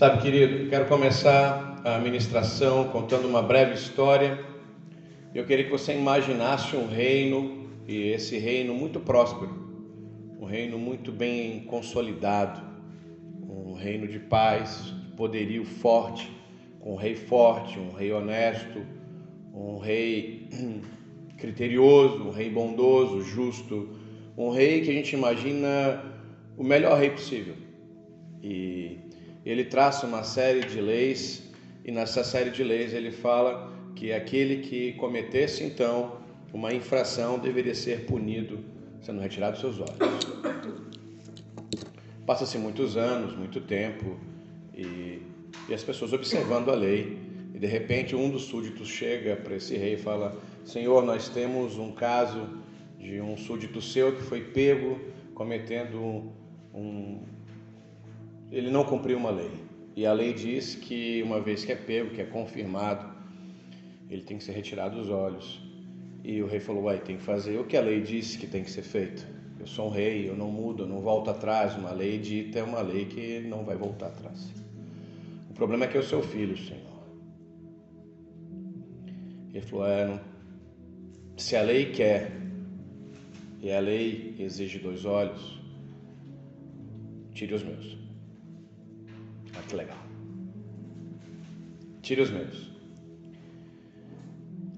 Sabe, querido, quero começar a ministração contando uma breve história. Eu queria que você imaginasse um reino, e esse reino muito próspero, um reino muito bem consolidado, um reino de paz, de poderio forte, com um rei forte, um rei honesto, um rei criterioso, um rei bondoso, justo, um rei que a gente imagina o melhor rei possível. E ele traça uma série de leis, e nessa série de leis ele fala que aquele que cometesse então uma infração deveria ser punido, sendo retirado seus olhos. Passa-se muitos anos, muito tempo, e, e as pessoas observando a lei, e de repente um dos súditos chega para esse rei e fala: Senhor, nós temos um caso de um súdito seu que foi pego cometendo um, um ele não cumpriu uma lei. E a lei diz que uma vez que é pego, que é confirmado, ele tem que ser retirado dos olhos. E o rei falou: Uai, tem que fazer o que a lei disse que tem que ser feito. Eu sou um rei, eu não mudo, eu não volto atrás. Uma lei dita é uma lei que não vai voltar atrás. O problema é que é o seu filho, Senhor. Ele falou: É, não... se a lei quer e a lei exige dois olhos, tire os meus. Ah, que legal. Tire os meus.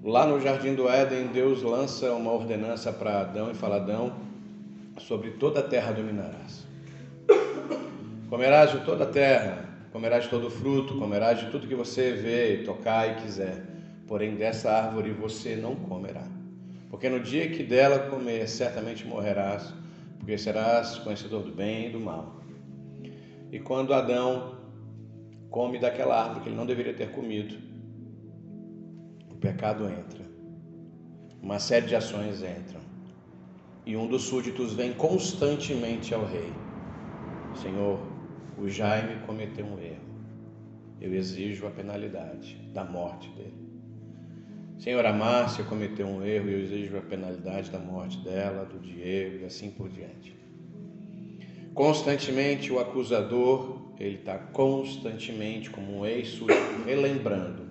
Lá no jardim do Éden, Deus lança uma ordenança para Adão e fala: Adão, sobre toda a terra dominarás. Comerás de toda a terra, comerás de todo o fruto, comerás de tudo que você vê, tocar e quiser. Porém, dessa árvore você não comerá. Porque no dia que dela comer, certamente morrerás, porque serás conhecedor do bem e do mal. E quando Adão come daquela árvore que ele não deveria ter comido, o pecado entra. Uma série de ações entram. E um dos súditos vem constantemente ao rei: Senhor, o Jaime cometeu um erro. Eu exijo a penalidade da morte dele. Senhor, a Márcia cometeu um erro e eu exijo a penalidade da morte dela, do Diego e assim por diante. Constantemente o acusador ele está constantemente, como um ex-súdito, relembrando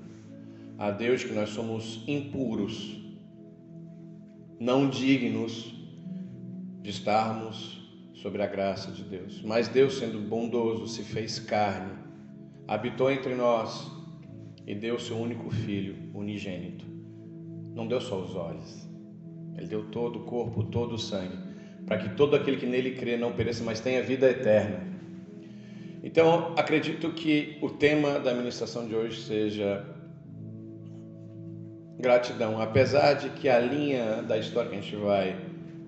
a Deus que nós somos impuros, não dignos de estarmos sobre a graça de Deus. Mas Deus, sendo bondoso, se fez carne, habitou entre nós e deu seu único filho, unigênito. Não deu só os olhos, ele deu todo o corpo, todo o sangue, para que todo aquele que nele crê não pereça, mas tenha vida eterna. Então, acredito que o tema da ministração de hoje seja gratidão, apesar de que a linha da história que a gente vai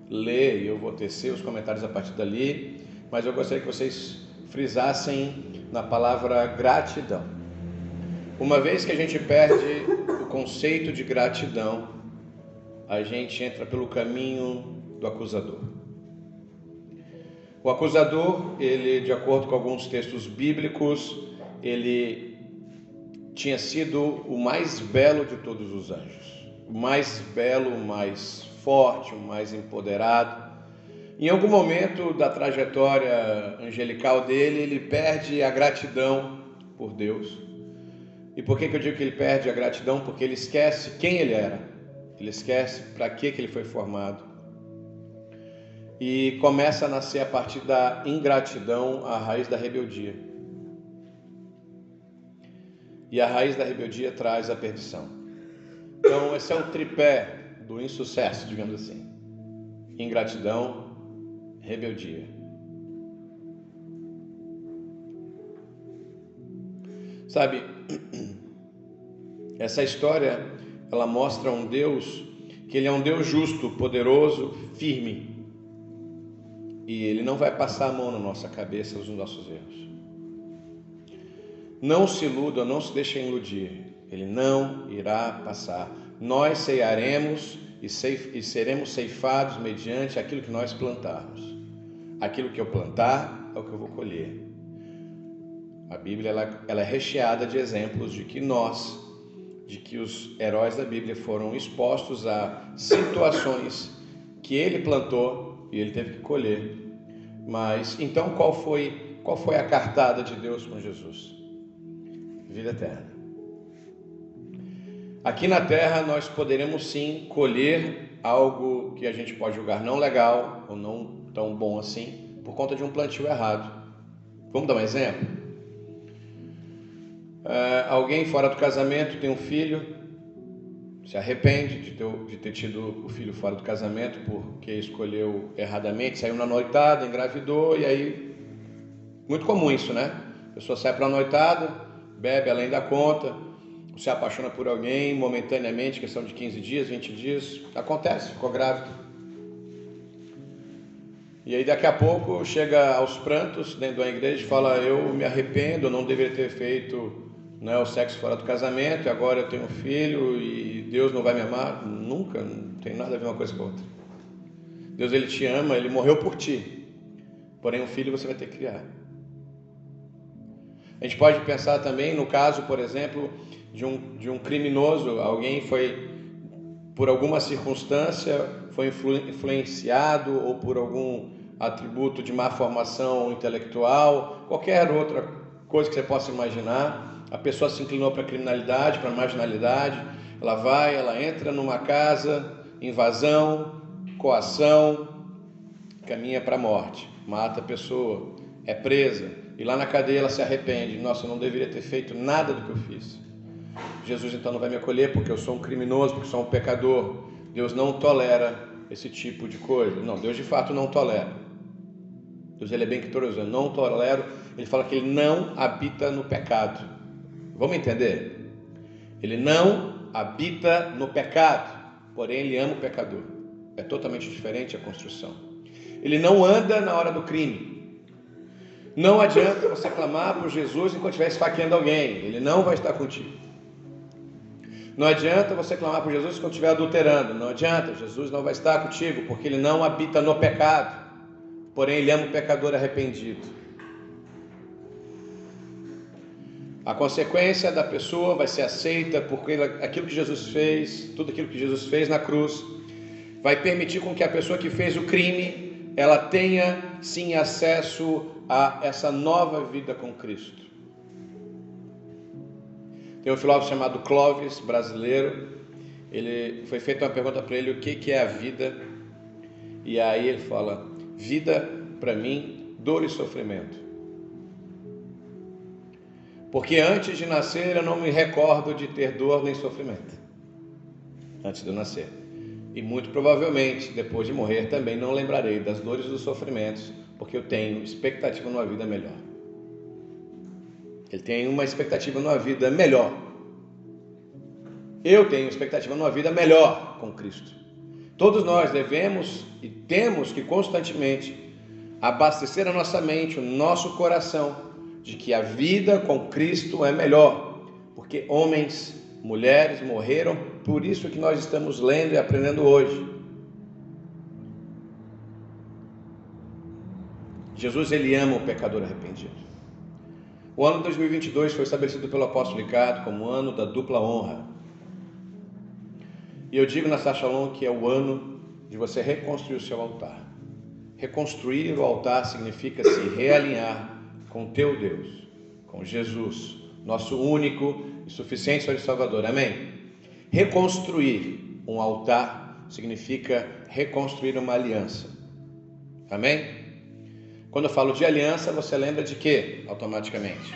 ler, e eu vou tecer os comentários a partir dali, mas eu gostaria que vocês frisassem na palavra gratidão. Uma vez que a gente perde o conceito de gratidão, a gente entra pelo caminho do acusador. O acusador, ele, de acordo com alguns textos bíblicos, ele tinha sido o mais belo de todos os anjos, o mais belo, o mais forte, o mais empoderado. Em algum momento da trajetória angelical dele, ele perde a gratidão por Deus. E por que, que eu digo que ele perde a gratidão? Porque ele esquece quem ele era, ele esquece para que, que ele foi formado e começa a nascer a partir da ingratidão a raiz da rebeldia. E a raiz da rebeldia traz a perdição. Então, esse é o tripé do insucesso, digamos assim: ingratidão, rebeldia. Sabe, essa história ela mostra um Deus que ele é um Deus justo, poderoso, firme e Ele não vai passar a mão na nossa cabeça nos nossos erros. Não se iluda, não se deixe iludir. Ele não irá passar. Nós ceiaremos e, ceif, e seremos ceifados mediante aquilo que nós plantarmos. Aquilo que eu plantar é o que eu vou colher. A Bíblia ela, ela é recheada de exemplos de que nós, de que os heróis da Bíblia foram expostos a situações que ele plantou e ele teve que colher. Mas então qual foi qual foi a cartada de Deus com Jesus? vida eterna. Aqui na terra nós poderemos sim colher algo que a gente pode julgar não legal ou não tão bom assim, por conta de um plantio errado. Vamos dar um exemplo? É, alguém fora do casamento tem um filho, se arrepende de ter, de ter tido o filho fora do casamento porque escolheu erradamente, saiu na noitada, engravidou e aí. Muito comum isso, né? A pessoa sai para a noitada, bebe além da conta, se apaixona por alguém momentaneamente, questão de 15 dias, 20 dias, acontece, ficou grávido. E aí daqui a pouco chega aos prantos dentro da igreja e fala, eu me arrependo, eu não deveria ter feito né, o sexo fora do casamento, e agora eu tenho um filho e Deus não vai me amar. Nunca, não tem nada a ver uma coisa com a outra. Deus ele te ama, ele morreu por ti. Porém, um filho você vai ter que criar. A gente pode pensar também no caso, por exemplo, de um, de um criminoso, alguém foi, por alguma circunstância, foi influ, influenciado ou por algum atributo de má formação intelectual, qualquer outra coisa que você possa imaginar, a pessoa se inclinou para a criminalidade, para a marginalidade, ela vai, ela entra numa casa, invasão, coação, caminha para a morte, mata a pessoa, é presa, e lá na cadeia ela se arrepende. Nossa, eu não deveria ter feito nada do que eu fiz. Jesus então não vai me acolher porque eu sou um criminoso, porque eu sou um pecador. Deus não tolera esse tipo de coisa. Não, Deus de fato não tolera. Deus ele é bem criterioso, eu não tolero. Ele fala que ele não habita no pecado. Vamos entender? Ele não habita no pecado, porém ele ama o pecador. É totalmente diferente a construção. Ele não anda na hora do crime. Não adianta você clamar por Jesus enquanto estiver esfaqueando alguém, ele não vai estar contigo. Não adianta você clamar por Jesus quando estiver adulterando. Não adianta, Jesus não vai estar contigo, porque ele não habita no pecado. Porém, ele ama o pecador arrependido. A consequência da pessoa vai ser aceita porque aquilo que Jesus fez, tudo aquilo que Jesus fez na cruz, vai permitir com que a pessoa que fez o crime, ela tenha sim acesso a essa nova vida com Cristo. Tem um filósofo chamado Clovis, brasileiro. Ele foi feita uma pergunta para ele: o que, que é a vida? E aí ele fala: vida para mim, dor e sofrimento. Porque antes de nascer eu não me recordo de ter dor nem sofrimento. Antes de eu nascer. E muito provavelmente, depois de morrer, também não lembrarei das dores e dos sofrimentos, porque eu tenho expectativa numa vida melhor. Ele tem uma expectativa numa vida melhor. Eu tenho expectativa numa vida melhor com Cristo. Todos nós devemos e temos que constantemente abastecer a nossa mente, o nosso coração, de que a vida com Cristo é melhor, porque homens, mulheres morreram, por isso que nós estamos lendo e aprendendo hoje. Jesus ele ama o pecador arrependido. O ano 2022 foi estabelecido pelo apóstolo Ricardo como ano da dupla honra. E eu digo nessa Shalom que é o ano de você reconstruir o seu altar. Reconstruir o altar significa se realinhar com teu Deus, com Jesus, nosso único e suficiente Senhor e Salvador. Amém? Reconstruir um altar significa reconstruir uma aliança. Amém? Quando eu falo de aliança, você lembra de quê automaticamente?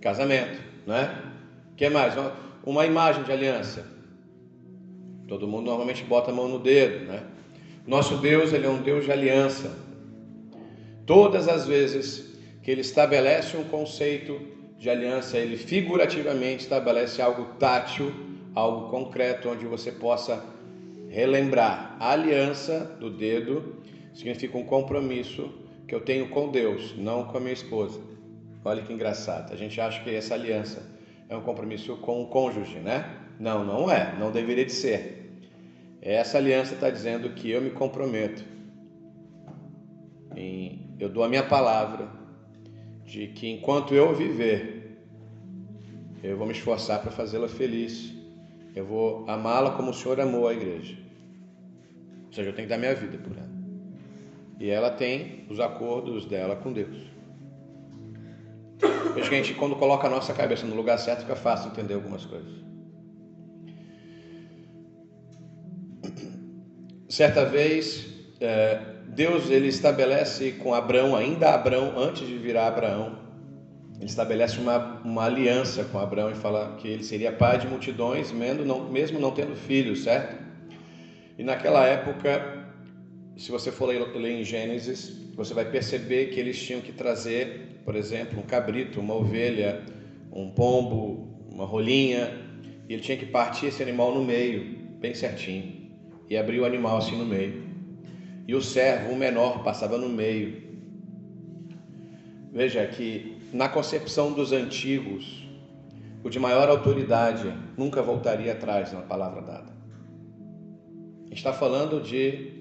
Casamento, né? O que mais? Uma imagem de aliança. Todo mundo normalmente bota a mão no dedo, né? Nosso Deus, ele é um Deus de aliança. Todas as vezes que ele estabelece um conceito de aliança, ele figurativamente estabelece algo tátil, algo concreto, onde você possa relembrar a aliança do dedo significa um compromisso que eu tenho com Deus, não com a minha esposa. Olha que engraçado. A gente acha que essa aliança é um compromisso com o cônjuge, né? Não, não é. Não deveria de ser. Essa aliança está dizendo que eu me comprometo. Em, eu dou a minha palavra de que enquanto eu viver, eu vou me esforçar para fazê-la feliz. Eu vou amá-la como o Senhor amou a igreja. Ou seja, eu tenho que dar minha vida por ela. E ela tem os acordos dela com Deus. Veja que a gente, quando coloca a nossa cabeça no lugar certo, fica fácil entender algumas coisas. Certa vez, é, Deus ele estabelece com Abraão, ainda Abraão, antes de virar Abraão, ele estabelece uma, uma aliança com Abraão e fala que ele seria pai de multidões, mesmo não, mesmo não tendo filhos, certo? E naquela época, se você for ler, em Gênesis, você vai perceber que eles tinham que trazer, por exemplo, um cabrito, uma ovelha, um pombo, uma rolinha, e ele tinha que partir esse animal no meio, bem certinho, e abrir o animal assim no meio. E o servo, o menor, passava no meio. Veja que na concepção dos antigos, o de maior autoridade nunca voltaria atrás na palavra dada. Está falando de,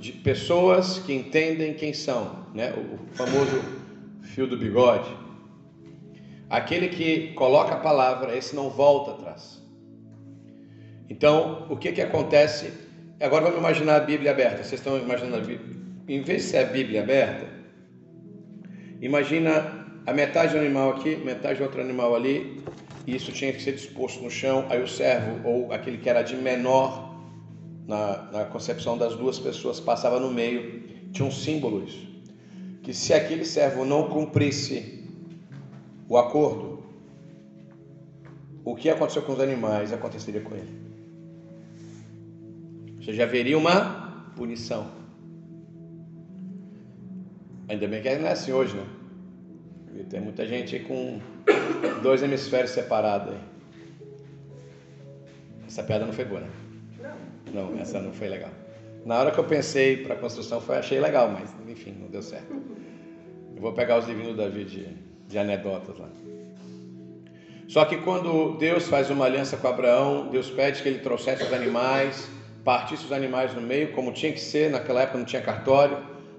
de pessoas que entendem quem são, né? o famoso fio do bigode. Aquele que coloca a palavra, esse não volta atrás. Então, o que, que acontece? Agora vamos imaginar a Bíblia aberta. Vocês estão imaginando a Bíblia? Em vez de ser a Bíblia aberta, Imagina a metade do animal aqui, metade do outro animal ali, e isso tinha que ser disposto no chão. Aí o servo, ou aquele que era de menor, na, na concepção das duas pessoas, passava no meio. Tinha um símbolo isso. Que se aquele servo não cumprisse o acordo, o que aconteceu com os animais aconteceria com ele. Ou seja, haveria uma punição. Ainda bem que não é assim hoje, né? E tem muita gente com dois hemisférios separados aí. Essa piada não foi boa, né? Não. Não, essa não foi legal. Na hora que eu pensei para a construção, foi, achei legal, mas enfim, não deu certo. Eu vou pegar os livrinhos do Davi de, de anedotas lá. Só que quando Deus faz uma aliança com Abraão, Deus pede que ele trouxesse os animais, partisse os animais no meio, como tinha que ser, naquela época não tinha cartório,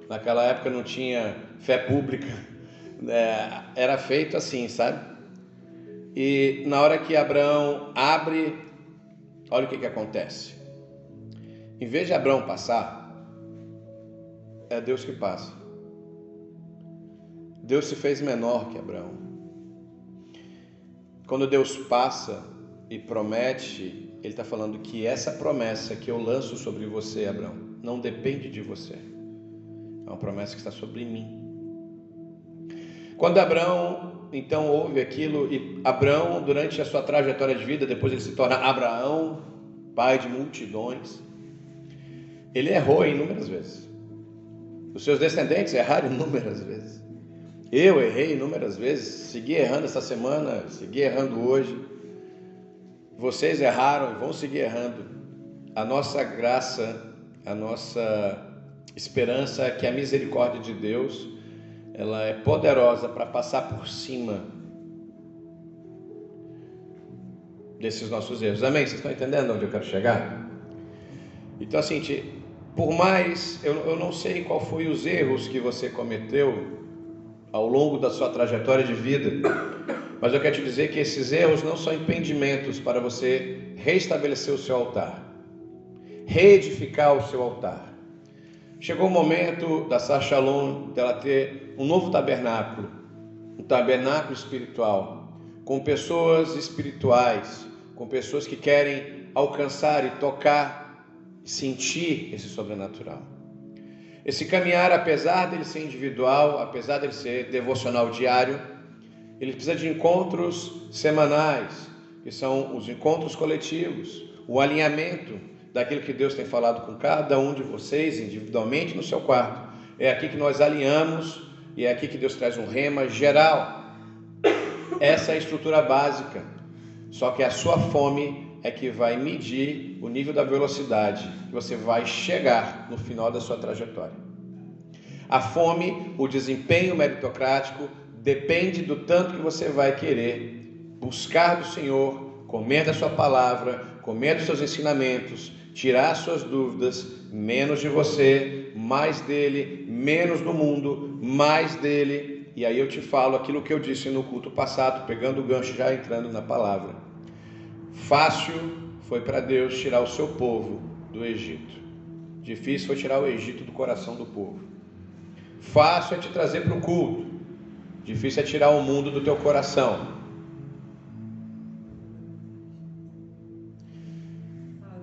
naquela época não tinha fé pública, é, era feito assim, sabe? E na hora que Abraão abre, olha o que, que acontece. Em vez de Abraão passar, é Deus que passa. Deus se fez menor que Abraão. Quando Deus passa e promete, Ele está falando que essa promessa que eu lanço sobre você, Abraão, não depende de você. É uma promessa que está sobre mim. Quando Abraão então ouve aquilo, e Abraão, durante a sua trajetória de vida, depois ele se torna Abraão, pai de multidões, ele errou inúmeras vezes. Os seus descendentes erraram inúmeras vezes. Eu errei inúmeras vezes, segui errando essa semana, segui errando hoje. Vocês erraram e vão seguir errando. A nossa graça, a nossa esperança é que a misericórdia de Deus ela é poderosa para passar por cima desses nossos erros. Amém? Vocês estão entendendo onde eu quero chegar? Então, assim, por mais, eu, eu não sei qual foi os erros que você cometeu ao longo da sua trajetória de vida, mas eu quero te dizer que esses erros não são impedimentos para você restabelecer o seu altar, reedificar o seu altar. Chegou o momento da Sar Shalom dela ter um novo tabernáculo, um tabernáculo espiritual, com pessoas espirituais, com pessoas que querem alcançar e tocar, sentir esse sobrenatural. Esse caminhar, apesar dele ser individual, apesar dele ser devocional diário, ele precisa de encontros semanais, que são os encontros coletivos, o alinhamento daquilo que Deus tem falado com cada um de vocês individualmente no seu quarto. É aqui que nós alinhamos e é aqui que Deus traz um rema geral. Essa é a estrutura básica. Só que a sua fome é que vai medir o nível da velocidade que você vai chegar no final da sua trajetória. A fome, o desempenho meritocrático, depende do tanto que você vai querer buscar do Senhor, comer da Sua palavra, comer dos seus ensinamentos, tirar suas dúvidas, menos de você, mais dele, menos do mundo, mais dele. E aí eu te falo aquilo que eu disse no culto passado, pegando o gancho já entrando na palavra. Fácil foi para Deus tirar o seu povo do Egito. Difícil foi tirar o Egito do coração do povo. Fácil é te trazer para o culto. Difícil é tirar o mundo do teu coração.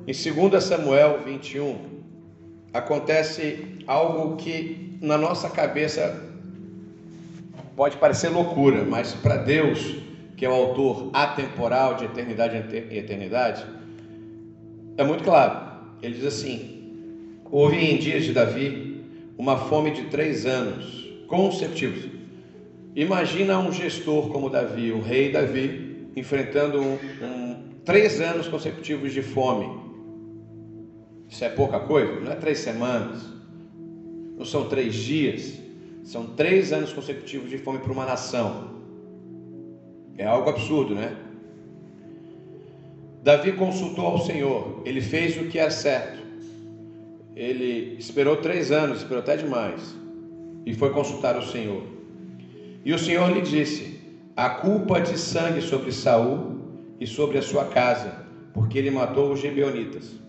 Em 2 Samuel 21, acontece algo que na nossa cabeça pode parecer loucura, mas para Deus, que é o autor atemporal de eternidade e eternidade, é muito claro. Ele diz assim: Houve em dias de Davi uma fome de três anos consecutivos. Imagina um gestor como Davi, o rei Davi, enfrentando um, um, três anos consecutivos de fome. Isso é pouca coisa? Não é três semanas, não são três dias, são três anos consecutivos de fome para uma nação. É algo absurdo, né? Davi consultou ao Senhor, ele fez o que era certo. Ele esperou três anos, esperou até demais, e foi consultar o Senhor. E o Senhor lhe disse: A culpa de sangue sobre Saul e sobre a sua casa, porque ele matou os gibeonitas.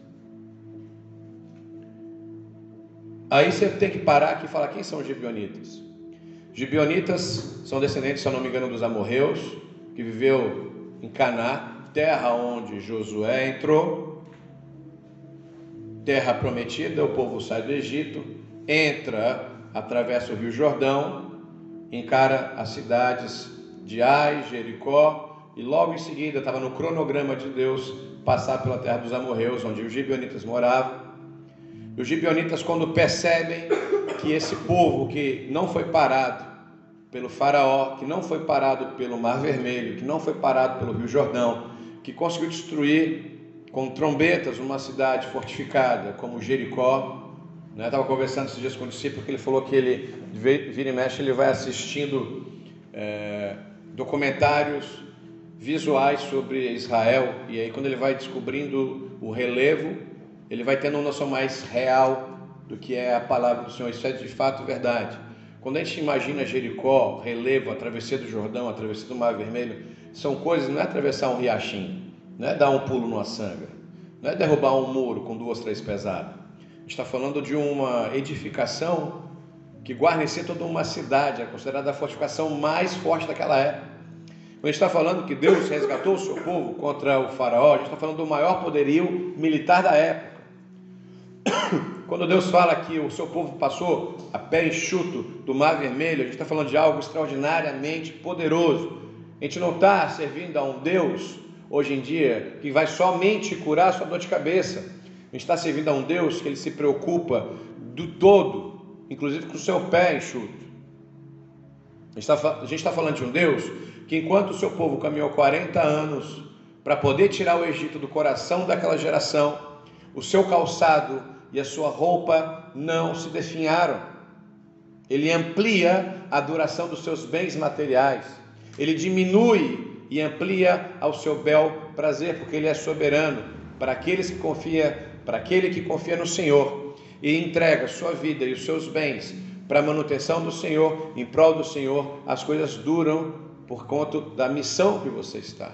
Aí você tem que parar aqui e falar quem são os gibeonitas. Gibeonitas são descendentes, se eu não me engano, dos amorreus, que viveu em Caná, terra onde Josué entrou, terra prometida, o povo sai do Egito, entra, atravessa o Rio Jordão, encara as cidades de Ai, Jericó, e logo em seguida estava no cronograma de Deus passar pela terra dos amorreus, onde os gibeonitas moravam. E os gibeonitas, quando percebem que esse povo que não foi parado pelo Faraó, que não foi parado pelo Mar Vermelho, que não foi parado pelo Rio Jordão, que conseguiu destruir com trombetas uma cidade fortificada como Jericó. Né? Estava conversando esses dias com o discípulo que ele falou que ele, vira e mexe, ele vai assistindo é, documentários visuais sobre Israel, e aí quando ele vai descobrindo o relevo ele vai tendo uma noção mais real do que é a palavra do Senhor. Isso é de fato verdade. Quando a gente imagina Jericó, relevo, a travessia do Jordão, a travessia do Mar Vermelho, são coisas, não é atravessar um riachinho, não é dar um pulo numa sanga, não é derrubar um muro com duas, três pesadas. Está falando de uma edificação que guarnecia toda uma cidade, é considerada a fortificação mais forte daquela época. Quando a gente está falando que Deus resgatou o seu povo contra o faraó, a gente está falando do maior poderio militar da época. Quando Deus fala que o seu povo passou a pé enxuto do Mar Vermelho, a gente está falando de algo extraordinariamente poderoso. A gente não está servindo a um Deus, hoje em dia, que vai somente curar sua dor de cabeça. Gente está servindo a um Deus que ele se preocupa do todo, inclusive com o seu pé enxuto. A gente está tá falando de um Deus que, enquanto o seu povo caminhou 40 anos para poder tirar o Egito do coração daquela geração, o seu calçado e a sua roupa não se definharam. Ele amplia a duração dos seus bens materiais. Ele diminui e amplia ao seu bel prazer, porque ele é soberano para aqueles que confia, para aquele que confia no Senhor e entrega sua vida e os seus bens para a manutenção do Senhor, em prol do Senhor, as coisas duram por conta da missão que você está.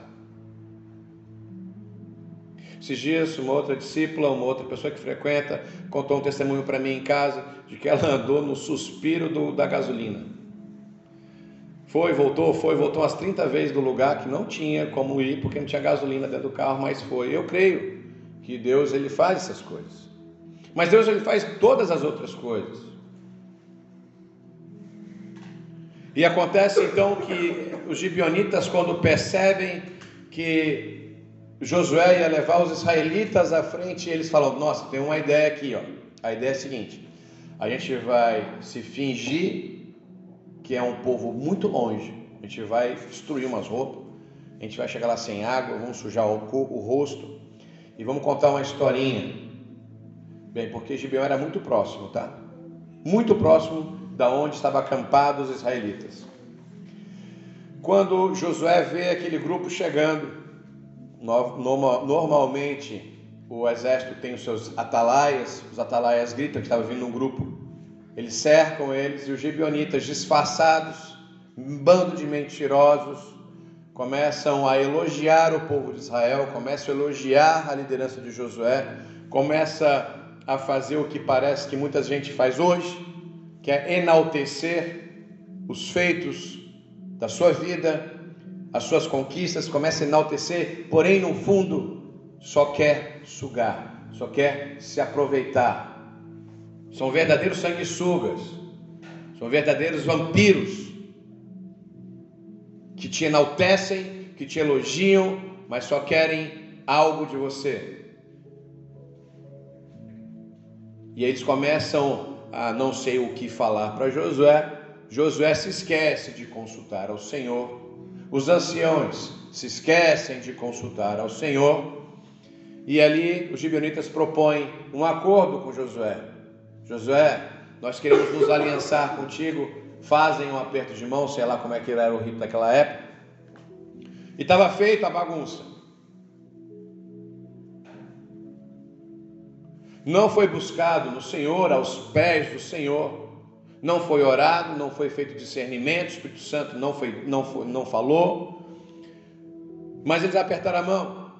Esses dias, uma outra discípula, uma outra pessoa que frequenta, contou um testemunho para mim em casa de que ela andou no suspiro do, da gasolina. Foi, voltou, foi, voltou umas 30 vezes do lugar que não tinha como ir porque não tinha gasolina dentro do carro, mas foi. Eu creio que Deus ele faz essas coisas. Mas Deus ele faz todas as outras coisas. E acontece então que os gibionitas, quando percebem que Josué ia levar os israelitas à frente eles falam: Nossa, tem uma ideia aqui, ó. A ideia é a seguinte: a gente vai se fingir que é um povo muito longe, a gente vai destruir umas roupas, a gente vai chegar lá sem água, vamos sujar o, o rosto e vamos contar uma historinha. Bem, porque Gibeão era muito próximo, tá? Muito próximo da onde estavam acampados os israelitas. Quando Josué vê aquele grupo chegando, Normalmente o exército tem os seus atalaias, os atalaias gritam que estava vindo um grupo. Eles cercam eles e os gibeonitas disfarçados, um bando de mentirosos, começam a elogiar o povo de Israel, começam a elogiar a liderança de Josué, começa a fazer o que parece que muita gente faz hoje, que é enaltecer os feitos da sua vida, as suas conquistas, começa a enaltecer, porém no fundo só quer sugar, só quer se aproveitar. São verdadeiros sanguessugas, são verdadeiros vampiros que te enaltecem, que te elogiam, mas só querem algo de você. E eles começam a não sei o que falar para Josué. Josué se esquece de consultar ao Senhor. Os anciãos se esquecem de consultar ao Senhor. E ali os gibeonitas propõem um acordo com Josué. Josué, nós queremos nos aliançar contigo. Fazem um aperto de mão, sei lá como é que era o rito daquela época. E estava feita a bagunça. Não foi buscado no Senhor, aos pés do Senhor. Não foi orado, não foi feito discernimento, o Espírito Santo não, foi, não, foi, não falou. Mas eles apertaram a mão.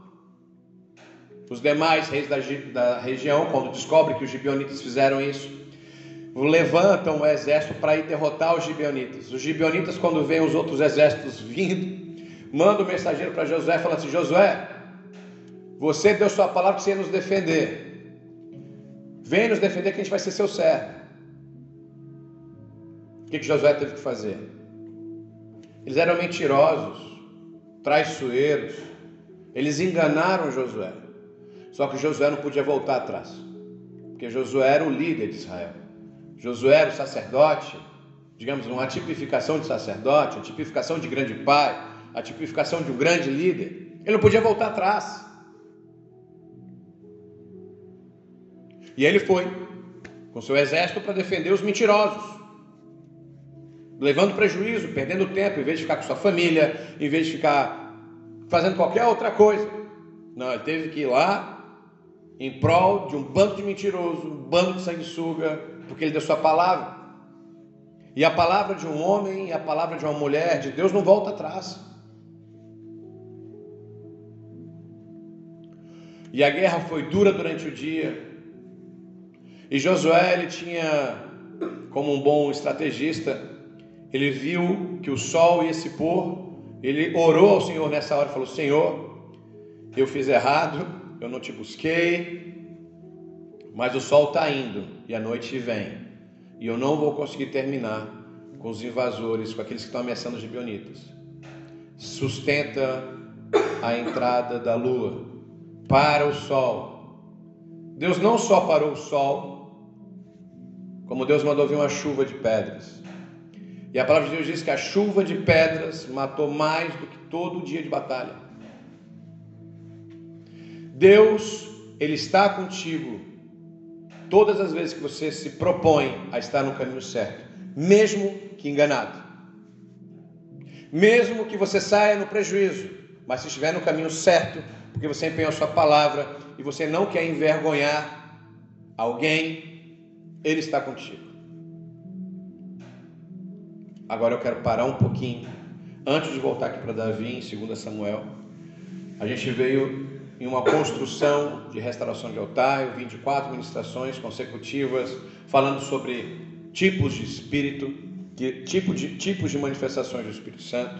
Os demais reis da, da região, quando descobrem que os gibeonitas fizeram isso, levantam o exército para ir derrotar os gibeonitas. Os gibeonitas, quando veem os outros exércitos vindo, mandam o mensageiro para Josué e falam assim: Josué, você deu sua palavra que você nos defender. Vem nos defender que a gente vai ser seu servo. O que, que Josué teve que fazer? Eles eram mentirosos, traiçoeiros. Eles enganaram Josué. Só que Josué não podia voltar atrás. Porque Josué era o líder de Israel. Josué era o sacerdote, digamos, uma tipificação de sacerdote, uma tipificação de grande pai, a tipificação de um grande líder. Ele não podia voltar atrás. E ele foi com seu exército para defender os mentirosos, levando prejuízo, perdendo tempo, em vez de ficar com sua família, em vez de ficar fazendo qualquer outra coisa. Não, ele teve que ir lá em prol de um bando de mentiroso, um bando de sanguessuga, porque ele deu sua palavra. E a palavra de um homem e a palavra de uma mulher de Deus não volta atrás. E a guerra foi dura durante o dia, e Josué, ele tinha, como um bom estrategista, ele viu que o sol ia se pôr, ele orou ao Senhor nessa hora e falou: Senhor, eu fiz errado, eu não te busquei, mas o sol está indo e a noite vem, e eu não vou conseguir terminar com os invasores, com aqueles que estão ameaçando os gibeonitas. Sustenta a entrada da lua, para o sol. Deus não só parou o sol, como Deus mandou vir uma chuva de pedras. E a palavra de Deus diz que a chuva de pedras matou mais do que todo o dia de batalha. Deus, Ele está contigo todas as vezes que você se propõe a estar no caminho certo, mesmo que enganado. Mesmo que você saia no prejuízo, mas se estiver no caminho certo, porque você empenhou a sua palavra e você não quer envergonhar alguém, ele está contigo. Agora eu quero parar um pouquinho. Antes de voltar aqui para Davi, em 2 Samuel, a gente veio em uma construção de restauração de altar. Eu vim de quatro ministrações consecutivas falando sobre tipos de espírito, tipo de, tipos de manifestações do Espírito Santo.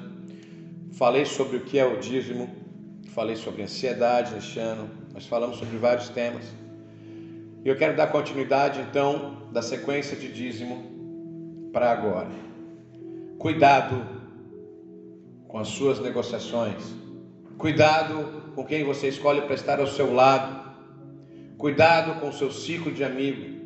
Falei sobre o que é o dízimo, falei sobre ansiedade neste ano, nós falamos sobre vários temas. E eu quero dar continuidade então da sequência de dízimo para agora. Cuidado com as suas negociações. Cuidado com quem você escolhe para estar ao seu lado. Cuidado com o seu ciclo de amigo.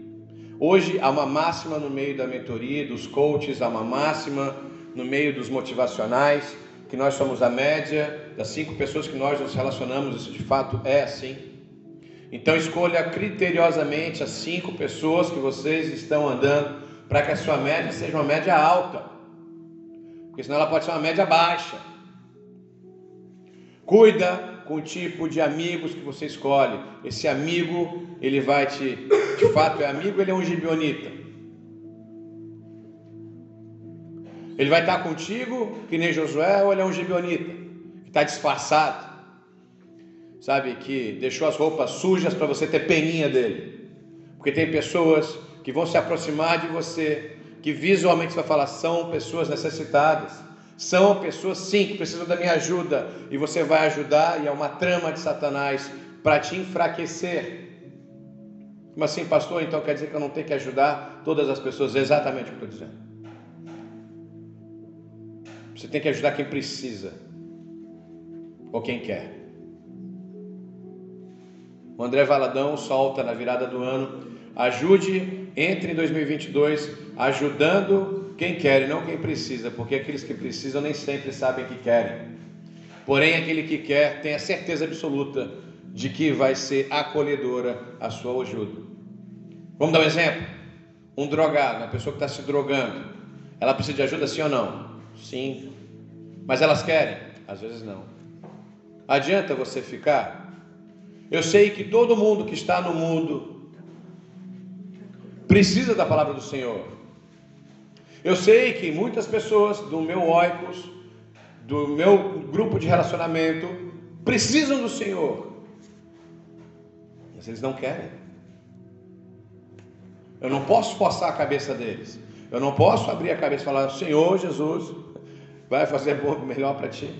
Hoje há uma máxima no meio da mentoria, dos coaches, há uma máxima no meio dos motivacionais, que nós somos a média das cinco pessoas que nós nos relacionamos, isso de fato é assim. Então escolha criteriosamente as cinco pessoas que vocês estão andando para que a sua média seja uma média alta. Porque senão ela pode ser uma média baixa. Cuida com o tipo de amigos que você escolhe. Esse amigo, ele vai te, de fato é amigo, ele é um gibionita. Ele vai estar contigo, que nem Josué, ou ele é um gibionita, que está disfarçado sabe, que deixou as roupas sujas para você ter peninha dele. Porque tem pessoas que vão se aproximar de você, que visualmente você vai falar, são pessoas necessitadas, São pessoas sim que precisam da minha ajuda e você vai ajudar e é uma trama de Satanás para te enfraquecer. Como assim, pastor? Então quer dizer que eu não tenho que ajudar todas as pessoas? Exatamente o que eu estou dizendo. Você tem que ajudar quem precisa ou quem quer. O André Valadão solta na virada do ano: ajude, entre em 2022 ajudando quem quer e não quem precisa, porque aqueles que precisam nem sempre sabem que querem. Porém, aquele que quer tem a certeza absoluta de que vai ser acolhedora a sua ajuda. Vamos dar um exemplo? Um drogado, uma pessoa que está se drogando, ela precisa de ajuda sim ou não? Sim. Mas elas querem? Às vezes não. Adianta você ficar eu sei que todo mundo que está no mundo precisa da palavra do Senhor. Eu sei que muitas pessoas do meu oikos, do meu grupo de relacionamento, precisam do Senhor. Mas eles não querem. Eu não posso forçar a cabeça deles. Eu não posso abrir a cabeça e falar: Senhor Jesus, vai fazer melhor para ti.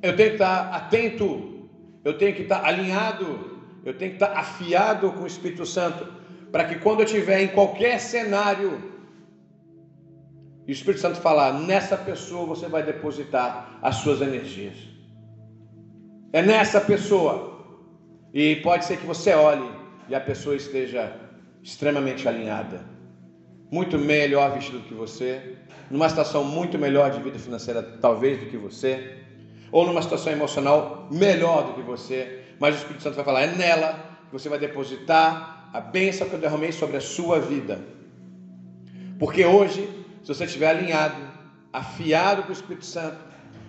Eu tenho que estar atento, eu tenho que estar alinhado, eu tenho que estar afiado com o Espírito Santo, para que quando eu estiver em qualquer cenário, e o Espírito Santo falar, nessa pessoa você vai depositar as suas energias. É nessa pessoa. E pode ser que você olhe e a pessoa esteja extremamente alinhada, muito melhor vestida do que você, numa situação muito melhor de vida financeira, talvez, do que você ou numa situação emocional melhor do que você, mas o Espírito Santo vai falar: é nela que você vai depositar a bênção que eu derramei sobre a sua vida. Porque hoje, se você estiver alinhado, afiado com o Espírito Santo,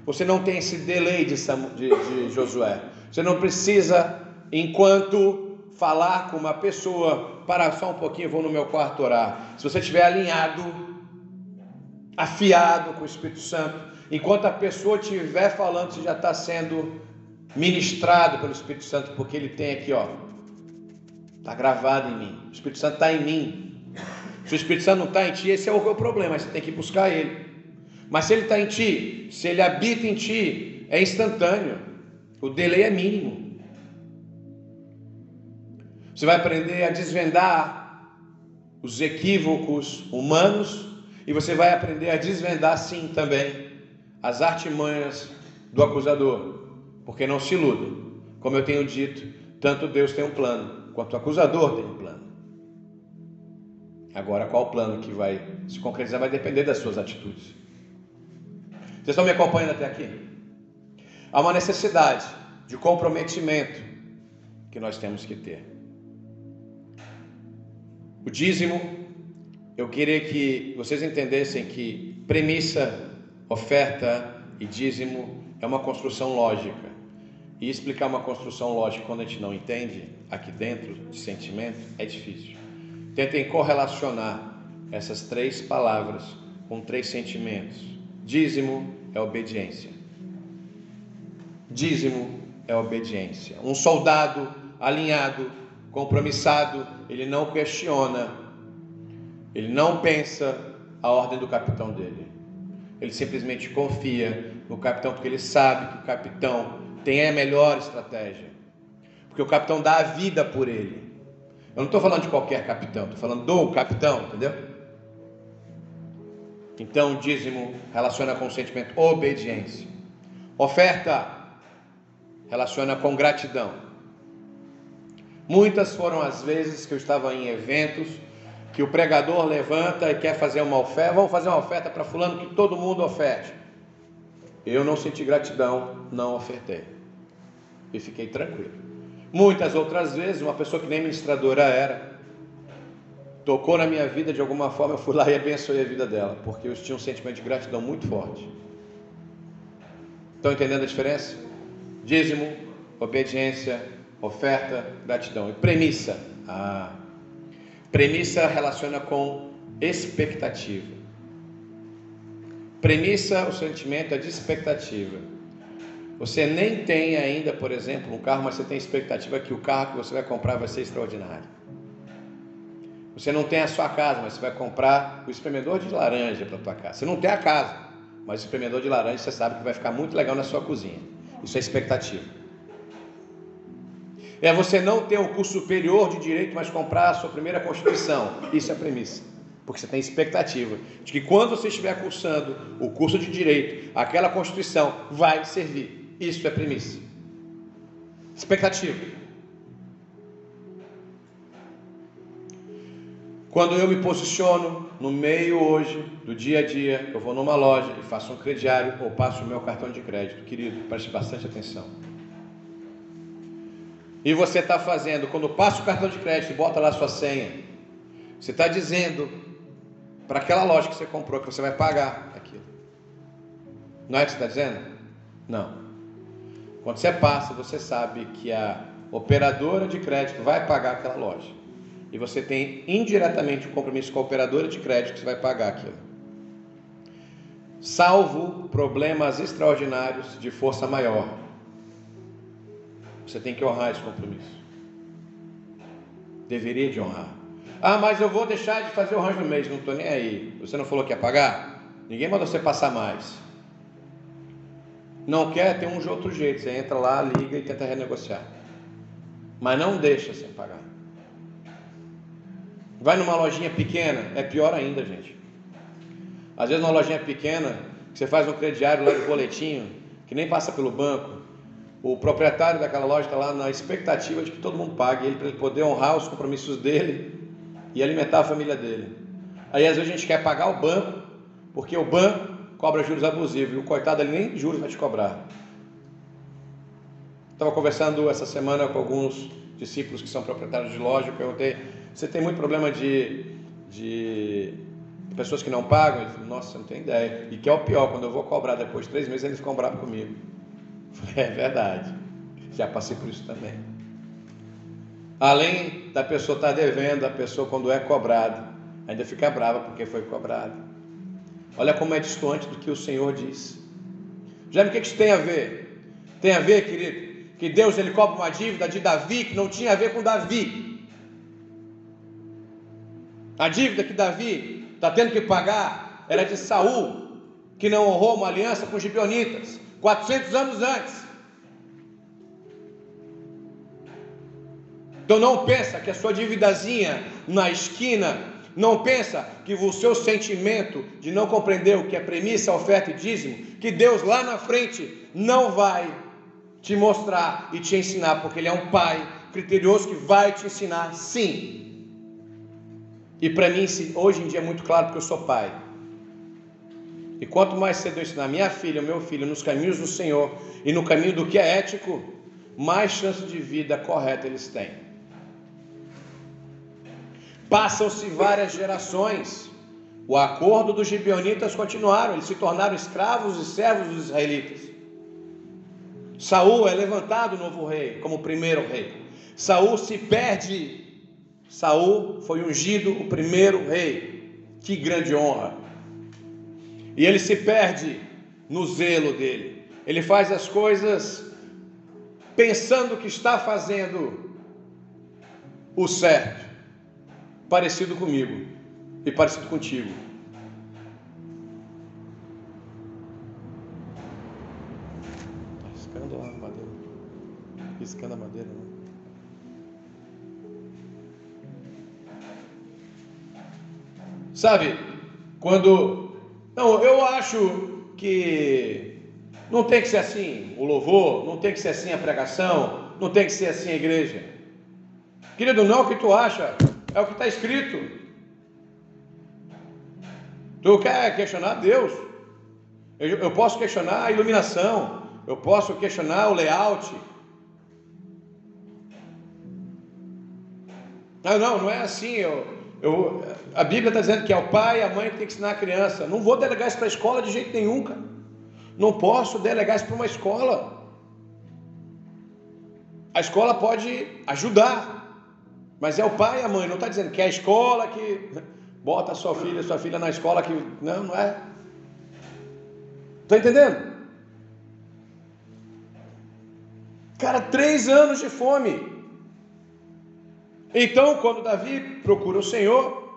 você não tem esse delay de, de, de Josué. Você não precisa, enquanto falar com uma pessoa, parar só um pouquinho, vou no meu quarto orar. Se você estiver alinhado, afiado com o Espírito Santo, Enquanto a pessoa estiver falando, você já está sendo ministrado pelo Espírito Santo, porque ele tem aqui, ó, está gravado em mim. O Espírito Santo está em mim. Se o Espírito Santo não está em ti, esse é o problema, você tem que buscar ele. Mas se ele está em ti, se ele habita em ti, é instantâneo. O delay é mínimo. Você vai aprender a desvendar os equívocos humanos e você vai aprender a desvendar sim também as artimanhas do acusador, porque não se iluda. Como eu tenho dito, tanto Deus tem um plano, quanto o acusador tem um plano. Agora, qual plano que vai se concretizar vai depender das suas atitudes. Vocês estão me acompanhando até aqui? Há uma necessidade de comprometimento que nós temos que ter. O dízimo, eu queria que vocês entendessem que premissa Oferta e dízimo é uma construção lógica. E explicar uma construção lógica quando a gente não entende, aqui dentro de sentimento, é difícil. Tentem correlacionar essas três palavras com três sentimentos. Dízimo é obediência. Dízimo é obediência. Um soldado alinhado, compromissado, ele não questiona, ele não pensa a ordem do capitão dele. Ele simplesmente confia no capitão, porque ele sabe que o capitão tem a melhor estratégia. Porque o capitão dá a vida por ele. Eu não estou falando de qualquer capitão, estou falando do capitão, entendeu? Então, o dízimo relaciona com o sentimento obediência. Oferta relaciona com gratidão. Muitas foram as vezes que eu estava em eventos que o pregador levanta e quer fazer uma oferta, vamos fazer uma oferta para fulano que todo mundo oferte. Eu não senti gratidão, não ofertei. E fiquei tranquilo. Muitas outras vezes, uma pessoa que nem ministradora era, tocou na minha vida de alguma forma, eu fui lá e abençoei a vida dela, porque eu tinha um sentimento de gratidão muito forte. Estão entendendo a diferença? Dízimo, obediência, oferta, gratidão. E premissa. Ah, Premissa relaciona com expectativa. Premissa, o sentimento é de expectativa. Você nem tem ainda, por exemplo, um carro, mas você tem expectativa que o carro que você vai comprar vai ser extraordinário. Você não tem a sua casa, mas você vai comprar o espremedor de laranja para a tua casa. Você não tem a casa, mas o espremedor de laranja você sabe que vai ficar muito legal na sua cozinha. Isso é expectativa. É você não ter um curso superior de direito, mas comprar a sua primeira constituição. Isso é premissa. Porque você tem expectativa de que quando você estiver cursando o curso de direito, aquela constituição vai servir. Isso é premissa. Expectativa. Quando eu me posiciono no meio hoje do dia a dia, eu vou numa loja e faço um crediário ou passo o meu cartão de crédito, querido, preste bastante atenção. E você está fazendo, quando passa o cartão de crédito e bota lá sua senha, você está dizendo para aquela loja que você comprou que você vai pagar aquilo. Não é o que você está dizendo? Não. Quando você passa, você sabe que a operadora de crédito vai pagar aquela loja. E você tem indiretamente um compromisso com a operadora de crédito que você vai pagar aquilo. Salvo problemas extraordinários de força maior. Você tem que honrar esse compromisso. Deveria de honrar. Ah, mas eu vou deixar de fazer o rancho no mês, não estou nem aí. Você não falou que ia pagar? Ninguém mandou você passar mais. Não quer, tem um de outro jeito. Você entra lá, liga e tenta renegociar. Mas não deixa sem pagar. Vai numa lojinha pequena, é pior ainda, gente. Às vezes, numa lojinha pequena, você faz um crediário lá de boletinho, que nem passa pelo banco. O proprietário daquela loja está lá na expectativa de que todo mundo pague ele para ele poder honrar os compromissos dele e alimentar a família dele. Aí às vezes a gente quer pagar o banco, porque o banco cobra juros abusivos e o coitado ali nem juros vai te cobrar. Estava conversando essa semana com alguns discípulos que são proprietários de loja, eu perguntei, você tem muito problema de, de pessoas que não pagam? Ele falou, nossa, não tem ideia. E que é o pior, quando eu vou cobrar depois de três meses, eles ficam bravos comigo. Eu falei, é verdade, já passei por isso também. Além da pessoa estar devendo, a pessoa quando é cobrada, ainda fica brava porque foi cobrada. Olha como é distante do que o Senhor diz. Já o que isso tem a ver? Tem a ver, querido, que Deus ele cobra uma dívida de Davi que não tinha a ver com Davi. A dívida que Davi está tendo que pagar era de Saul, que não honrou uma aliança com os gibeonitas, 400 anos antes. Então não pensa que a sua dívidazinha na esquina, não pensa que o seu sentimento de não compreender o que é premissa, oferta e dízimo, que Deus lá na frente não vai te mostrar e te ensinar, porque Ele é um Pai criterioso que vai te ensinar, sim. E para mim, hoje em dia é muito claro porque eu sou pai. E quanto mais cedo eu ensinar minha filha, meu filho, nos caminhos do Senhor e no caminho do que é ético, mais chance de vida correta eles têm. Passam-se várias gerações. O acordo dos gibeonitas continuaram, eles se tornaram escravos e servos dos israelitas. Saul é levantado novo rei, como primeiro rei. Saul se perde. Saul foi ungido o primeiro rei. Que grande honra. E ele se perde no zelo dele. Ele faz as coisas pensando que está fazendo o certo parecido comigo e parecido contigo. Tá riscando a madeira. Riscando a madeira, né? Sabe, quando. Não, eu acho que não tem que ser assim o louvor, não tem que ser assim a pregação, não tem que ser assim a igreja. Querido, não é o que tu acha, é o que está escrito. Tu quer questionar Deus? Eu, eu posso questionar a iluminação, eu posso questionar o layout. Não, não, não é assim. Eu, eu, a Bíblia está dizendo que é o pai e a mãe que tem que ensinar a criança. Não vou delegar isso para a escola de jeito nenhum, cara. Não posso delegar isso para uma escola. A escola pode ajudar, mas é o pai e a mãe, não está dizendo que é a escola que bota a sua filha, sua filha na escola que. Não, não é. Está entendendo? Cara, três anos de fome. Então, quando Davi procura o Senhor,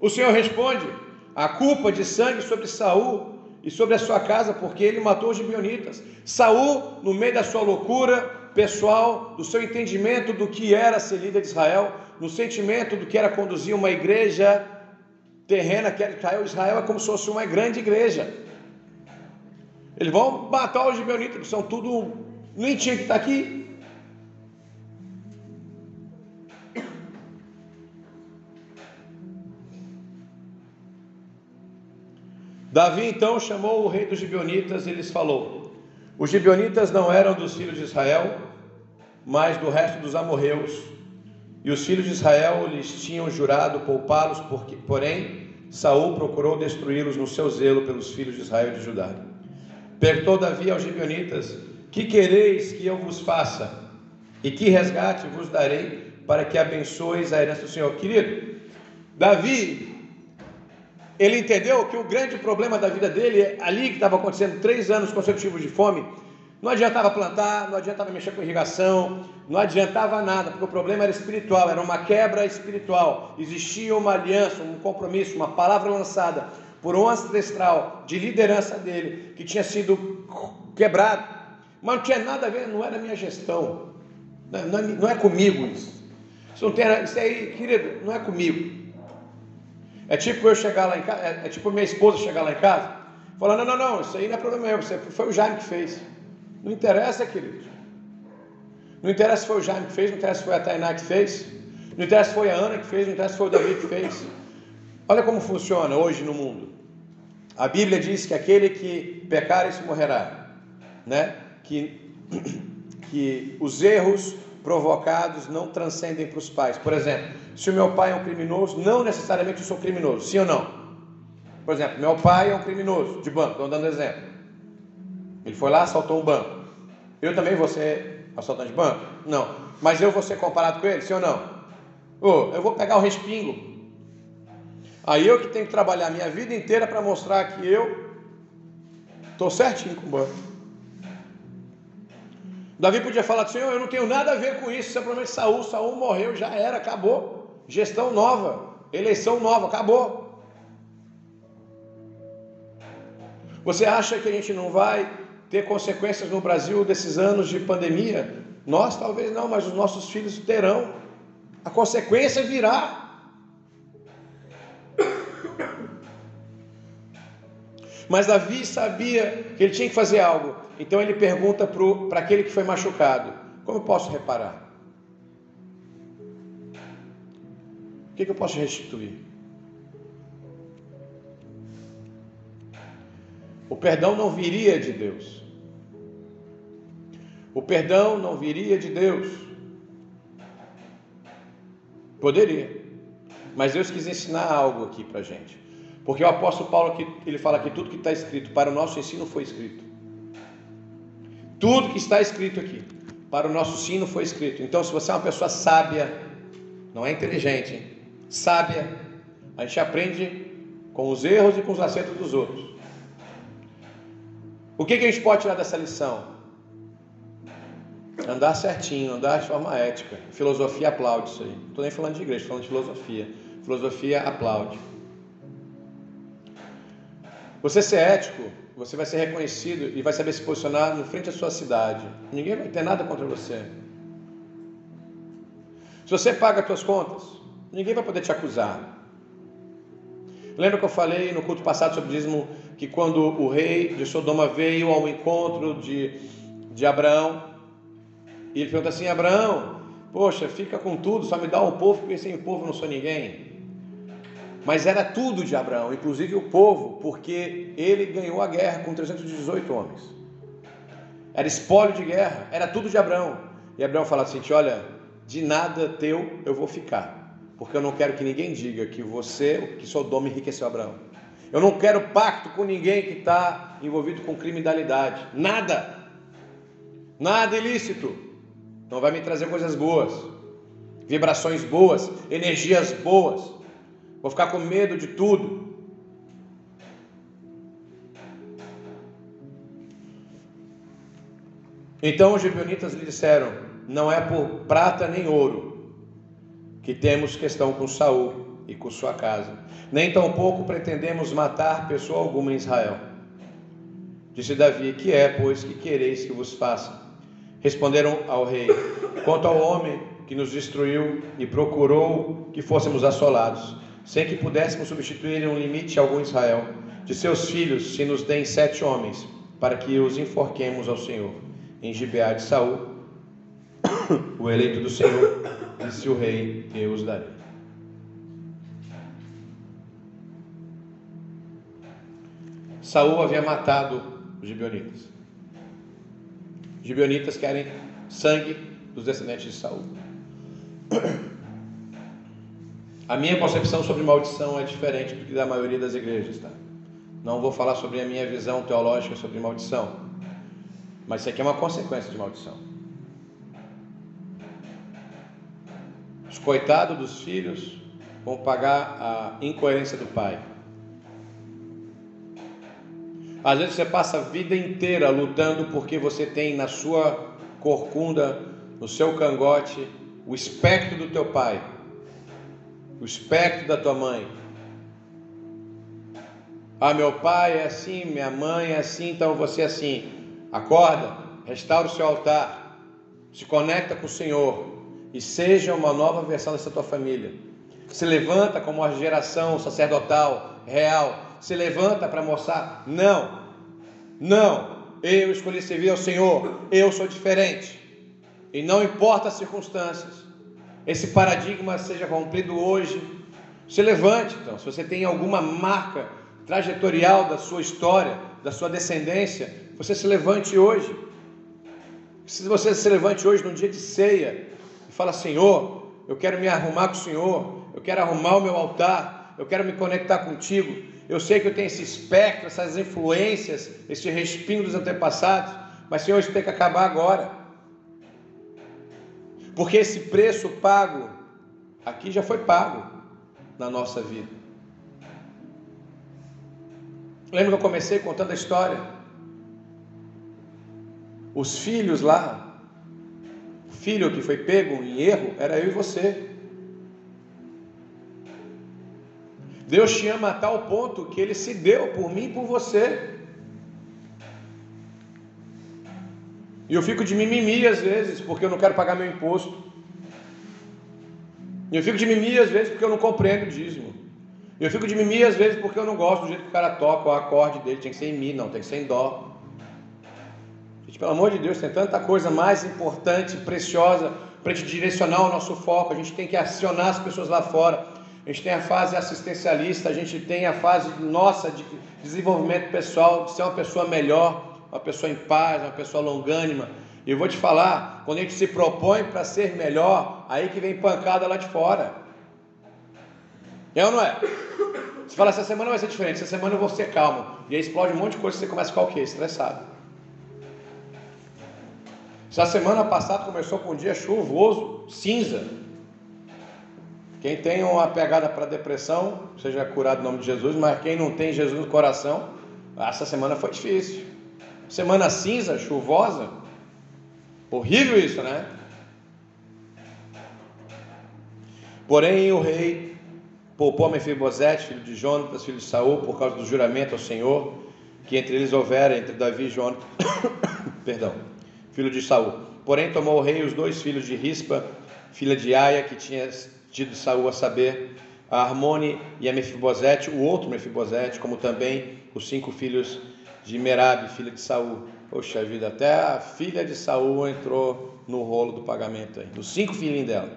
o Senhor responde: a culpa de sangue sobre Saul e sobre a sua casa, porque ele matou os gibeonitas. Saul, no meio da sua loucura pessoal, do seu entendimento do que era ser líder de Israel, no sentimento do que era conduzir uma igreja terrena, que era Israel, Israel é como se fosse uma grande igreja. Eles vão matar os gibeonitas, que são tudo, nem tinha que estar aqui. Davi então chamou o rei dos Gibeonitas e lhes falou: Os Gibeonitas não eram dos filhos de Israel, mas do resto dos amorreus. E os filhos de Israel lhes tinham jurado poupá-los, porque, porém, Saul procurou destruí-los no seu zelo pelos filhos de Israel e de Judá. Perguntou Davi aos Gibeonitas: Que quereis que eu vos faça? E que resgate vos darei para que abençoeis a herança do Senhor? Querido, Davi ele entendeu que o grande problema da vida dele, ali que estava acontecendo três anos consecutivos de fome, não adiantava plantar, não adiantava mexer com irrigação, não adiantava nada, porque o problema era espiritual, era uma quebra espiritual. Existia uma aliança, um compromisso, uma palavra lançada por um ancestral de liderança dele, que tinha sido quebrado, mas não tinha nada a ver, não era minha gestão, não é, não é comigo isso. Isso, não tem, isso aí, querido, não é comigo. É tipo eu chegar lá em casa, é, é tipo minha esposa chegar lá em casa, falar, não, não, não, isso aí não é problema meu, isso foi o Jaime que fez. Não interessa, querido. Não interessa se foi o Jaime que fez, não interessa se foi a Tainá que fez, não interessa se foi a Ana que fez, não interessa se foi o Davi que fez. Olha como funciona hoje no mundo. A Bíblia diz que aquele que pecar, isso morrerá. Né? Que, que os erros provocados não transcendem para os pais. Por exemplo, se o meu pai é um criminoso, não necessariamente eu sou criminoso, sim ou não? Por exemplo, meu pai é um criminoso de banco, estou dando exemplo. Ele foi lá, assaltou um banco. Eu também vou ser assaltante de banco? Não. Mas eu vou ser comparado com ele, sim ou não? Oh, eu vou pegar o respingo. Aí eu que tenho que trabalhar a minha vida inteira para mostrar que eu estou certinho com o banco. Davi podia falar, Senhor, eu não tenho nada a ver com isso, simplesmente é Saul, Saul morreu, já era, acabou. Gestão nova, eleição nova, acabou. Você acha que a gente não vai ter consequências no Brasil desses anos de pandemia? Nós talvez não, mas os nossos filhos terão. A consequência virá. Mas Davi sabia que ele tinha que fazer algo. Então ele pergunta para aquele que foi machucado: Como eu posso reparar? Que, que eu posso restituir? O perdão não viria de Deus. O perdão não viria de Deus. Poderia. Mas Deus quis ensinar algo aqui para gente. Porque o apóstolo Paulo, ele fala que tudo que está escrito para o nosso ensino foi escrito. Tudo que está escrito aqui, para o nosso sino foi escrito. Então, se você é uma pessoa sábia, não é inteligente, hein? Sábia, a gente aprende com os erros e com os acertos dos outros. O que, que a gente pode tirar dessa lição? Andar certinho, andar de forma ética. Filosofia aplaude isso aí. Não estou nem falando de igreja, estou falando de filosofia. Filosofia aplaude. Você ser ético você vai ser reconhecido e vai saber se posicionar no frente da sua cidade. Ninguém vai ter nada contra você. Se você paga as suas contas, ninguém vai poder te acusar. Lembra que eu falei no culto passado sobre o dízimo que quando o rei de Sodoma veio ao encontro de, de Abraão, e ele pergunta assim: Abraão, poxa, fica com tudo, só me dá o povo, porque sem o povo não sou ninguém. Mas era tudo de Abraão, inclusive o povo, porque ele ganhou a guerra com 318 homens. Era espólio de guerra, era tudo de Abraão. E Abraão fala assim: Olha, de nada teu eu vou ficar, porque eu não quero que ninguém diga que você, que Sodoma enriqueceu Abraão. Eu não quero pacto com ninguém que está envolvido com criminalidade. Nada. Nada ilícito. Não vai me trazer coisas boas, vibrações boas, energias boas. Vou ficar com medo de tudo. Então os gibeonitas lhe disseram: Não é por prata nem ouro, que temos questão com Saul e com sua casa. Nem tampouco pretendemos matar pessoa alguma em Israel. Disse Davi: Que é, pois, que quereis que vos faça? Responderam ao rei: Quanto ao homem que nos destruiu e procurou que fôssemos assolados, sem que pudéssemos substituir um limite algum Israel, de seus filhos se nos deem sete homens, para que os enforquemos ao Senhor. Em Gibeá de Saul, o eleito do Senhor, disse o rei: Eu os darei. Saul havia matado os gibeonitas. Os gibeonitas querem sangue dos descendentes de Saul. A minha concepção sobre maldição é diferente do que da maioria das igrejas, tá? Não vou falar sobre a minha visão teológica sobre maldição, mas isso aqui é uma consequência de maldição. Coitados dos filhos vão pagar a incoerência do pai. Às vezes você passa a vida inteira lutando porque você tem na sua corcunda, no seu cangote, o espectro do teu pai, o espectro da tua mãe. Ah, meu pai é assim, minha mãe é assim, então você é assim. Acorda, restaura o seu altar, se conecta com o Senhor e seja uma nova versão dessa tua família. Se levanta como uma geração sacerdotal, real, se levanta para mostrar: não, não, eu escolhi servir ao Senhor, eu sou diferente. E não importa as circunstâncias, esse paradigma seja cumprido hoje. Se levante, então, se você tem alguma marca trajetorial da sua história, da sua descendência, você se levante hoje. Se você se levante hoje num dia de ceia fala: Senhor, eu quero me arrumar com o Senhor, eu quero arrumar o meu altar, eu quero me conectar contigo, eu sei que eu tenho esse espectro, essas influências, esse respingo dos antepassados, mas Senhor, isso tem que acabar agora. Porque esse preço pago aqui já foi pago na nossa vida. Lembra que eu comecei contando a história? Os filhos lá, filho que foi pego em erro, era eu e você. Deus te ama a tal ponto que ele se deu por mim e por você. E eu fico de mimimi às vezes, porque eu não quero pagar meu imposto. E eu fico de mimimi às vezes porque eu não compreendo o dízimo. E eu fico de mimimi às vezes porque eu não gosto do jeito que o cara toca, o acorde dele tem que ser em mi, não, tem que ser em dó. Gente, pelo amor de Deus, tem tanta coisa mais importante, preciosa para te direcionar o nosso foco. A gente tem que acionar as pessoas lá fora a gente tem a fase assistencialista, a gente tem a fase nossa de desenvolvimento pessoal, de ser uma pessoa melhor, uma pessoa em paz, uma pessoa longânima. E eu vou te falar, quando a gente se propõe para ser melhor, aí que vem pancada lá de fora. É ou não é? Você fala, essa semana vai ser diferente, essa semana eu vou ser calmo. E aí explode um monte de coisa e você começa a ficar o quê? Estressado. Essa semana passada começou com um dia chuvoso, cinza. Quem tem uma pegada para depressão, seja curado em nome de Jesus, mas quem não tem Jesus no coração, essa semana foi difícil. Semana cinza, chuvosa. Horrível isso, né? Porém, o rei poupou Mefibosete, filho de Jonatas, filho de Saul, por causa do juramento ao Senhor, que entre eles houvera, entre Davi e Jonatas, perdão, filho de Saul. Porém, tomou o rei os dois filhos de Rispa, filha de Aia, que tinha tido Saul a saber, a Armone e a Mefibosete, o outro Mefibosete, como também os cinco filhos de Merabe, filha de Saul. Poxa vida, até a filha de Saul entrou no rolo do pagamento aí, dos cinco filhinhos dela.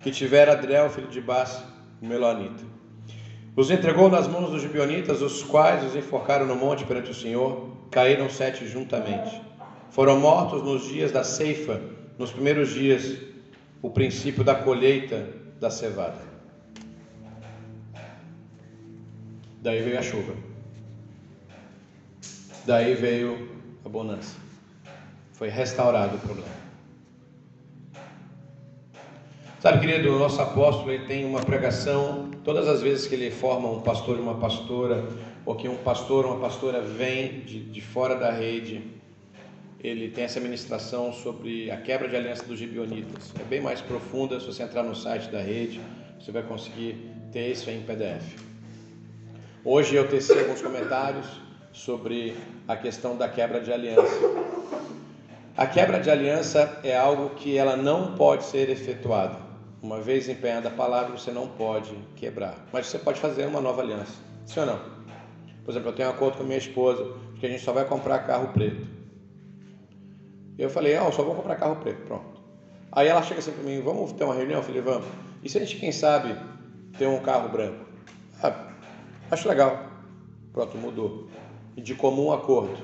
Que tivera Adriel, filho de Bas, o Melonita. Os entregou nas mãos dos gibeonitas, os quais os enforcaram no monte perante o Senhor, caíram sete juntamente. Foram mortos nos dias da ceifa, nos primeiros dias, o princípio da colheita da cevada. Daí veio a chuva. Daí veio a bonança. Foi restaurado o problema. Sabe, querido, o nosso apóstolo ele tem uma pregação, todas as vezes que ele forma um pastor e uma pastora, ou que um pastor ou uma pastora vem de, de fora da rede, ele tem essa ministração sobre a quebra de aliança dos gibionitas. É bem mais profunda, se você entrar no site da rede, você vai conseguir ter isso em PDF. Hoje eu teci alguns comentários sobre a questão da quebra de aliança. A quebra de aliança é algo que ela não pode ser efetuada. Uma vez empenhada a palavra, você não pode quebrar. Mas você pode fazer uma nova aliança. Sim ou não? Por exemplo, eu tenho um acordo com a minha esposa que a gente só vai comprar carro preto. Eu falei, ah, eu só vou comprar carro preto, pronto. Aí ela chega assim para mim, vamos ter uma reunião? Eu falei, vamos. E se a gente, quem sabe, ter um carro branco? Ah, acho legal. Pronto, mudou. De comum acordo.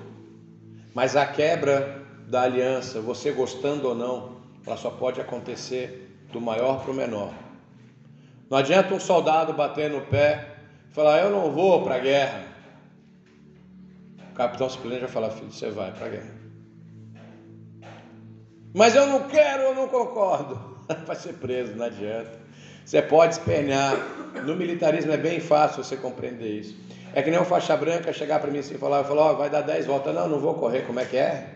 Mas a quebra da aliança, você gostando ou não, ela só pode acontecer do maior para o menor. Não adianta um soldado bater no pé e falar, eu não vou para a guerra. O capitão simplesmente vai falar, filho, você vai para a guerra. Mas eu não quero, eu não concordo. Vai ser preso, não adianta. Você pode espernear. No militarismo é bem fácil você compreender isso. É que nem um faixa branca chegar para mim assim e falar, falar, oh, vai dar 10 voltas. Não, não vou correr. Como é que é?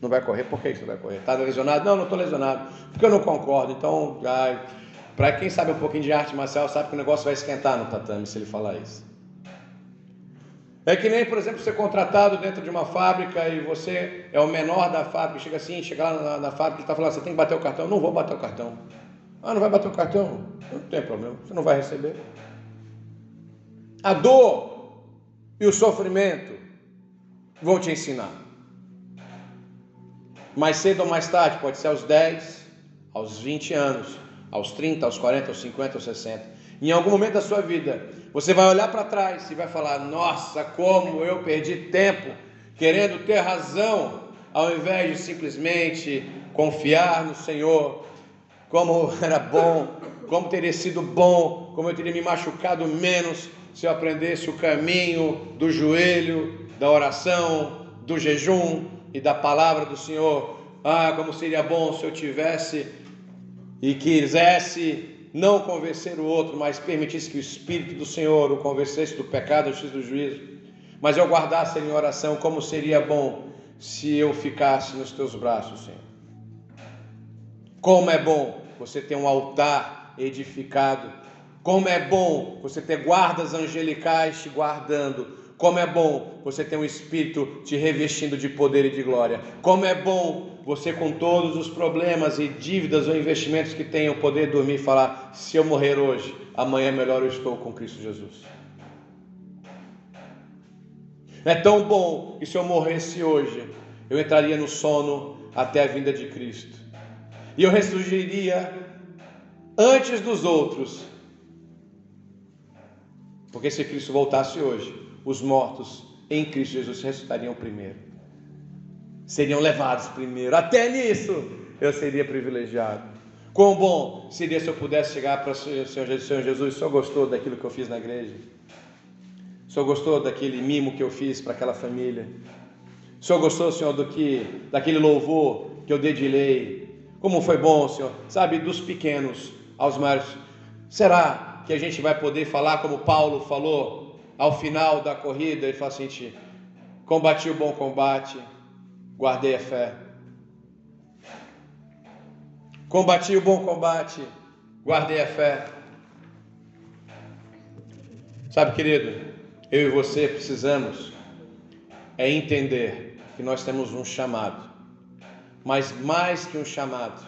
Não vai correr? Por que você vai correr? Está lesionado? Não, não estou lesionado. Porque eu não concordo. Então, para quem sabe um pouquinho de arte marcial, sabe que o negócio vai esquentar no tatame se ele falar isso. É que nem, por exemplo, ser contratado dentro de uma fábrica e você é o menor da fábrica, chega assim, chega lá na, na fábrica e está falando, você tem que bater o cartão. Não vou bater o cartão. Ah, não vai bater o cartão? Não tem problema, você não vai receber. A dor e o sofrimento vão te ensinar. Mais cedo ou mais tarde, pode ser aos 10, aos 20 anos, aos 30, aos 40, aos 50, aos 60. Em algum momento da sua vida, você vai olhar para trás e vai falar: Nossa, como eu perdi tempo querendo ter razão, ao invés de simplesmente confiar no Senhor, como era bom, como teria sido bom, como eu teria me machucado menos se eu aprendesse o caminho do joelho, da oração, do jejum e da palavra do Senhor. Ah, como seria bom se eu tivesse e quisesse não convencer o outro, mas permitisse que o Espírito do Senhor o convencesse do pecado, do juízo do juízo. Mas eu guardasse em oração, como seria bom se eu ficasse nos teus braços, Senhor. Como é bom você ter um altar edificado. Como é bom você ter guardas angelicais te guardando. Como é bom você ter um Espírito te revestindo de poder e de glória. Como é bom você, com todos os problemas e dívidas ou investimentos que tenham, poder dormir e falar: se eu morrer hoje, amanhã melhor eu estou com Cristo Jesus. É tão bom que se eu morresse hoje, eu entraria no sono até a vinda de Cristo e eu ressurgiria antes dos outros. Porque se Cristo voltasse hoje, os mortos em Cristo Jesus ressuscitariam primeiro. Seriam levados primeiro. Até nisso eu seria privilegiado. Quão bom seria se eu pudesse chegar para o Senhor, Senhor Jesus, Senhor gostou daquilo que eu fiz na igreja? Senhor gostou daquele mimo que eu fiz para aquela família? Senhor gostou, Senhor, do que, daquele louvor que eu dedilhei como foi bom, Senhor, sabe, dos pequenos aos maiores. Será que a gente vai poder falar como Paulo falou ao final da corrida? Ele fala assim: combati o bom combate, guardei a fé. Combati o bom combate, guardei a fé. Sabe, querido, eu e você precisamos é entender que nós temos um chamado mas mais que um chamado,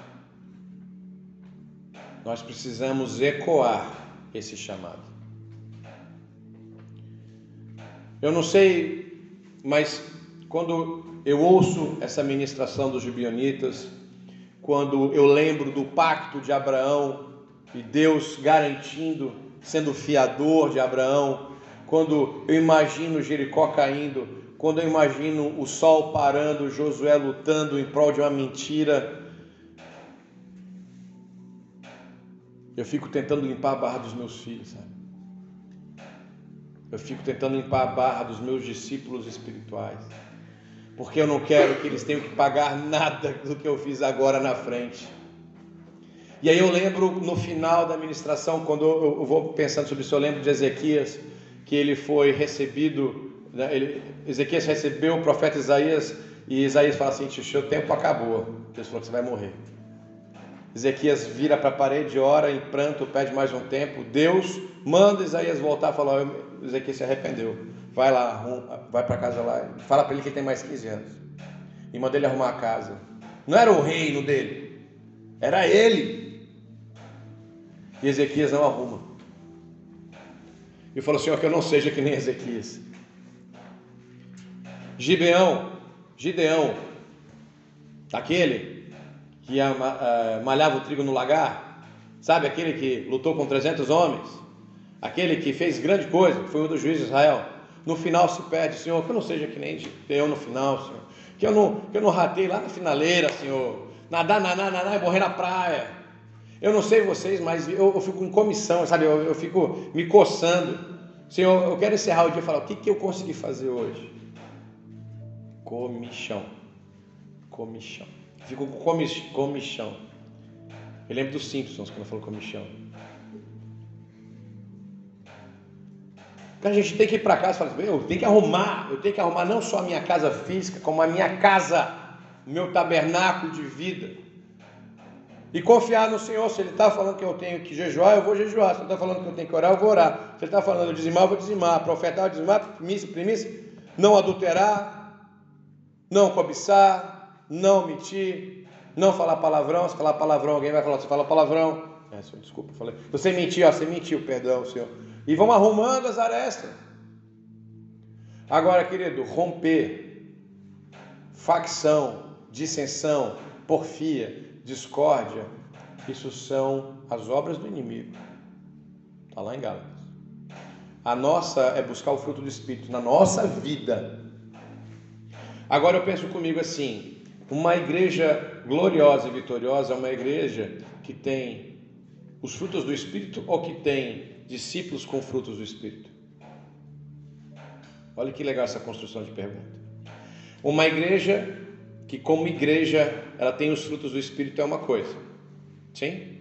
nós precisamos ecoar esse chamado. Eu não sei, mas quando eu ouço essa ministração dos gibionitas, quando eu lembro do pacto de Abraão e Deus garantindo, sendo fiador de Abraão, quando eu imagino Jericó caindo, quando eu imagino o sol parando, Josué lutando em prol de uma mentira, eu fico tentando limpar a barra dos meus filhos, sabe? Eu fico tentando limpar a barra dos meus discípulos espirituais, porque eu não quero que eles tenham que pagar nada do que eu fiz agora na frente. E aí eu lembro no final da ministração, quando eu vou pensando sobre isso, eu lembro de Ezequias, que ele foi recebido né, ele, Ezequias recebeu o profeta Isaías E Isaías fala assim: o seu tempo acabou. Deus falou que você vai morrer. Ezequias vira para a parede, ora em pranto, pede mais um tempo. Deus manda Isaías voltar e fala: Ezequias se arrependeu. Vai lá, vai para casa lá, fala para ele que ele tem mais 15 anos. E manda ele arrumar a casa. Não era o reino dele, era ele. E Ezequias não arruma. E falou: Senhor, que eu não seja que nem Ezequias. Gibeão, Gideão, aquele que malhava o trigo no lagar, sabe, aquele que lutou com 300 homens, aquele que fez grande coisa, foi um dos juízes de Israel. No final se pede, Senhor, que eu não seja que nem Gideão no final, Senhor, que eu não, que eu não ratei lá na finaleira, Senhor, nadar, nadar, nadar e morrer na praia. Eu não sei vocês, mas eu, eu fico em comissão, sabe? Eu, eu, fico me coçando. Senhor, eu quero encerrar o dia e falar: o que, que eu consegui fazer hoje? Comichão. Comichão. Fico com comichão. Eu lembro dos Simpsons quando falou comichão. Então a gente tem que ir para casa e falar assim, eu tenho que arrumar, eu tenho que arrumar não só a minha casa física, como a minha casa, meu tabernáculo de vida. E confiar no Senhor. Se Ele está falando que eu tenho que jejuar, eu vou jejuar. Se Ele está falando que eu tenho que orar, eu vou orar. Se Ele está falando de dizimar, eu vou dizimar. Profetar, eu dizimar. Primícia, primícia. Não adulterar não cobiçar, não mentir, não falar palavrão. Se falar palavrão, alguém vai falar, você fala palavrão. É, senhor, desculpa, falei. Você mentiu, ó, você mentiu, perdão, senhor. E vamos arrumando as arestas. Agora, querido, romper, facção, dissensão, porfia, discórdia, isso são as obras do inimigo. Está lá em Gálatas. A nossa é buscar o fruto do Espírito na nossa vida. Agora eu penso comigo assim: uma igreja gloriosa e vitoriosa é uma igreja que tem os frutos do Espírito ou que tem discípulos com frutos do Espírito? Olha que legal essa construção de pergunta. Uma igreja que, como igreja, ela tem os frutos do Espírito é uma coisa, sim?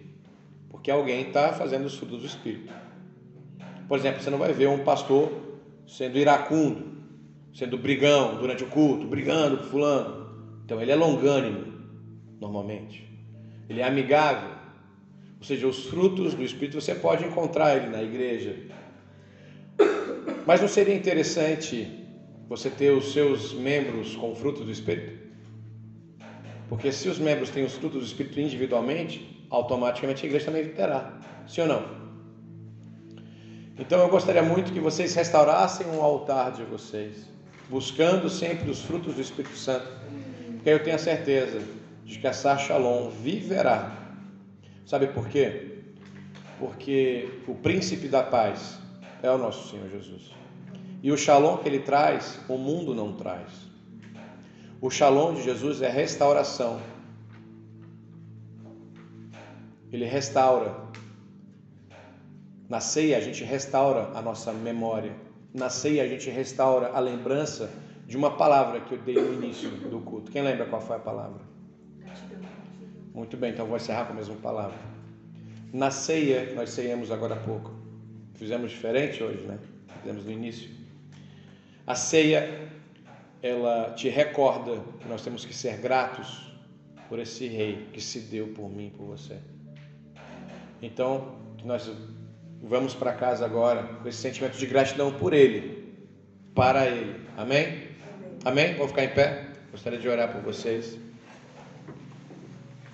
Porque alguém está fazendo os frutos do Espírito. Por exemplo, você não vai ver um pastor sendo iracundo, sendo brigão durante o culto, brigando com fulano. Então ele é longânimo, normalmente. Ele é amigável. Ou seja, os frutos do Espírito você pode encontrar ele na igreja. Mas não seria interessante você ter os seus membros com frutos do Espírito? Porque se os membros têm os frutos do Espírito individualmente, automaticamente a igreja também terá. Sim ou não? Então eu gostaria muito que vocês restaurassem um altar de vocês buscando sempre os frutos do Espírito Santo, porque eu tenho a certeza de que essa Shalom viverá. Sabe por quê? Porque o príncipe da paz é o nosso Senhor Jesus. E o Shalom que ele traz, o mundo não traz. O Shalom de Jesus é restauração. Ele restaura. Na ceia a gente restaura a nossa memória na ceia a gente restaura a lembrança de uma palavra que eu dei no início do culto. Quem lembra qual foi a palavra? Muito bem, então vou encerrar com a mesma palavra. Na ceia, nós ceiamos agora há pouco. Fizemos diferente hoje, né? Fizemos no início. A ceia, ela te recorda que nós temos que ser gratos por esse rei que se deu por mim, por você. Então, nós vamos para casa agora com esse sentimento de gratidão por Ele, para Ele. Amém? Amém? Vamos ficar em pé? Gostaria de orar por vocês.